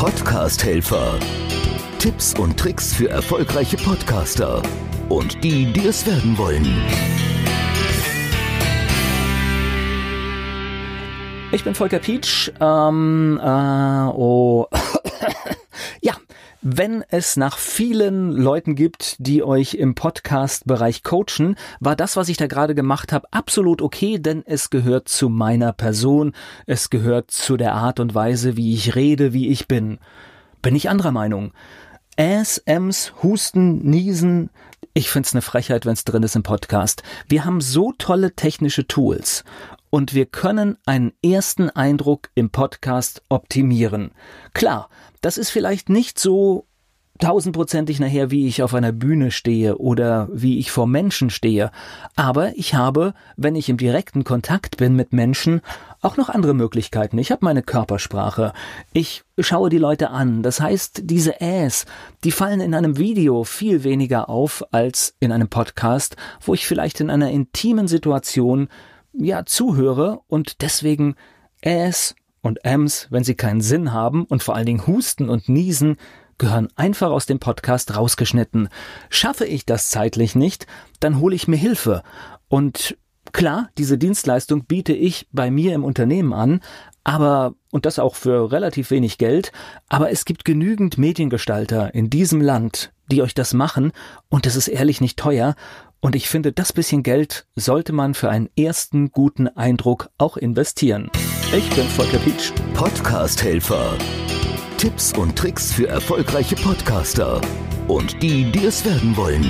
Podcast-Helfer. Tipps und Tricks für erfolgreiche Podcaster und die, die es werden wollen. Ich bin Volker Pietsch. Ähm, äh, oh. Wenn es nach vielen Leuten gibt, die euch im Podcast-Bereich coachen, war das, was ich da gerade gemacht habe, absolut okay, denn es gehört zu meiner Person, es gehört zu der Art und Weise, wie ich rede, wie ich bin. Bin ich anderer Meinung. Ass, Ems, Husten, Niesen, ich find's eine Frechheit, wenn's drin ist im Podcast. Wir haben so tolle technische Tools und wir können einen ersten Eindruck im Podcast optimieren. Klar, das ist vielleicht nicht so tausendprozentig nachher, wie ich auf einer Bühne stehe oder wie ich vor Menschen stehe. Aber ich habe, wenn ich im direkten Kontakt bin mit Menschen, auch noch andere Möglichkeiten. Ich habe meine Körpersprache. Ich schaue die Leute an. Das heißt, diese Äs, die fallen in einem Video viel weniger auf als in einem Podcast, wo ich vielleicht in einer intimen Situation ja zuhöre und deswegen Äs und Ms, wenn sie keinen Sinn haben und vor allen Dingen Husten und Niesen, gehören einfach aus dem Podcast rausgeschnitten. Schaffe ich das zeitlich nicht, dann hole ich mir Hilfe. Und klar, diese Dienstleistung biete ich bei mir im Unternehmen an, aber, und das auch für relativ wenig Geld, aber es gibt genügend Mediengestalter in diesem Land, die euch das machen, und das ist ehrlich nicht teuer, und ich finde, das bisschen Geld sollte man für einen ersten guten Eindruck auch investieren. Ich bin Volker Pietsch. Podcast-Helfer. Tipps und Tricks für erfolgreiche Podcaster und die, die es werden wollen.